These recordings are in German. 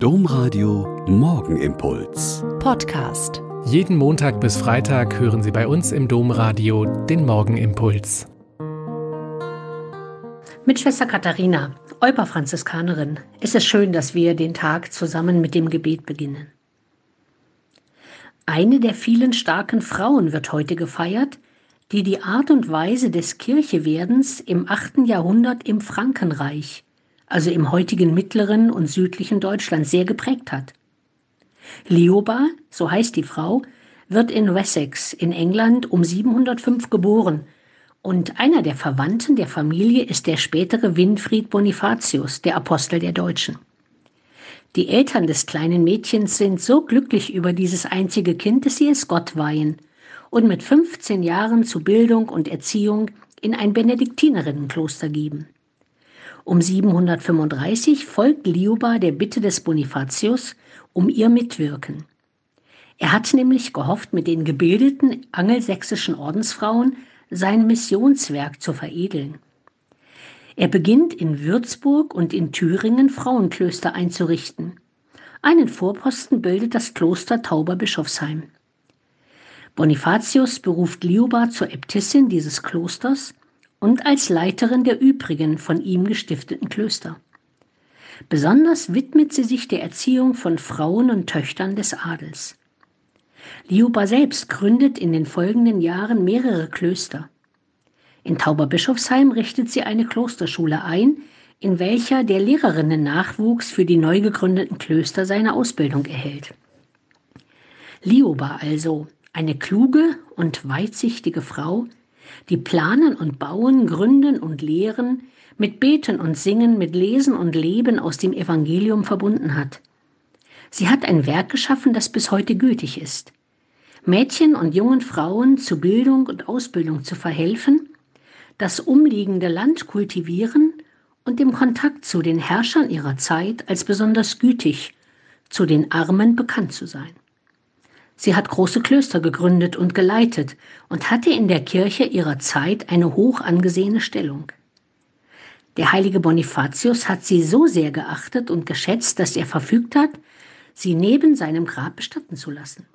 Domradio Morgenimpuls. Podcast. Jeden Montag bis Freitag hören Sie bei uns im Domradio den Morgenimpuls. Mit Schwester Katharina, Euper-Franziskanerin, ist es schön, dass wir den Tag zusammen mit dem Gebet beginnen. Eine der vielen starken Frauen wird heute gefeiert, die die Art und Weise des Kirchewerdens im 8. Jahrhundert im Frankenreich also im heutigen mittleren und südlichen Deutschland, sehr geprägt hat. Lioba, so heißt die Frau, wird in Wessex in England um 705 geboren und einer der Verwandten der Familie ist der spätere Winfried Bonifatius, der Apostel der Deutschen. Die Eltern des kleinen Mädchens sind so glücklich über dieses einzige Kind, dass sie es Gott weihen und mit 15 Jahren zu Bildung und Erziehung in ein Benediktinerinnenkloster geben. Um 735 folgt Lioba der Bitte des Bonifatius um ihr Mitwirken. Er hat nämlich gehofft, mit den gebildeten angelsächsischen Ordensfrauen sein Missionswerk zu veredeln. Er beginnt in Würzburg und in Thüringen Frauenklöster einzurichten. Einen Vorposten bildet das Kloster Tauberbischofsheim. Bonifatius beruft Lioba zur Äbtissin dieses Klosters und als Leiterin der übrigen von ihm gestifteten Klöster. Besonders widmet sie sich der Erziehung von Frauen und Töchtern des Adels. Liuba selbst gründet in den folgenden Jahren mehrere Klöster. In Tauberbischofsheim richtet sie eine Klosterschule ein, in welcher der Lehrerinnen-Nachwuchs für die neu gegründeten Klöster seine Ausbildung erhält. Lioba also, eine kluge und weitsichtige Frau, die planen und bauen, gründen und lehren, mit Beten und Singen, mit Lesen und Leben aus dem Evangelium verbunden hat. Sie hat ein Werk geschaffen, das bis heute gültig ist. Mädchen und jungen Frauen zu Bildung und Ausbildung zu verhelfen, das umliegende Land kultivieren und im Kontakt zu den Herrschern ihrer Zeit als besonders gütig, zu den Armen bekannt zu sein. Sie hat große Klöster gegründet und geleitet und hatte in der Kirche ihrer Zeit eine hoch angesehene Stellung. Der heilige Bonifatius hat sie so sehr geachtet und geschätzt, dass er verfügt hat, sie neben seinem Grab bestatten zu lassen.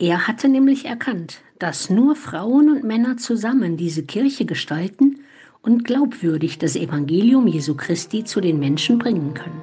Er hatte nämlich erkannt, dass nur Frauen und Männer zusammen diese Kirche gestalten und glaubwürdig das Evangelium Jesu Christi zu den Menschen bringen können.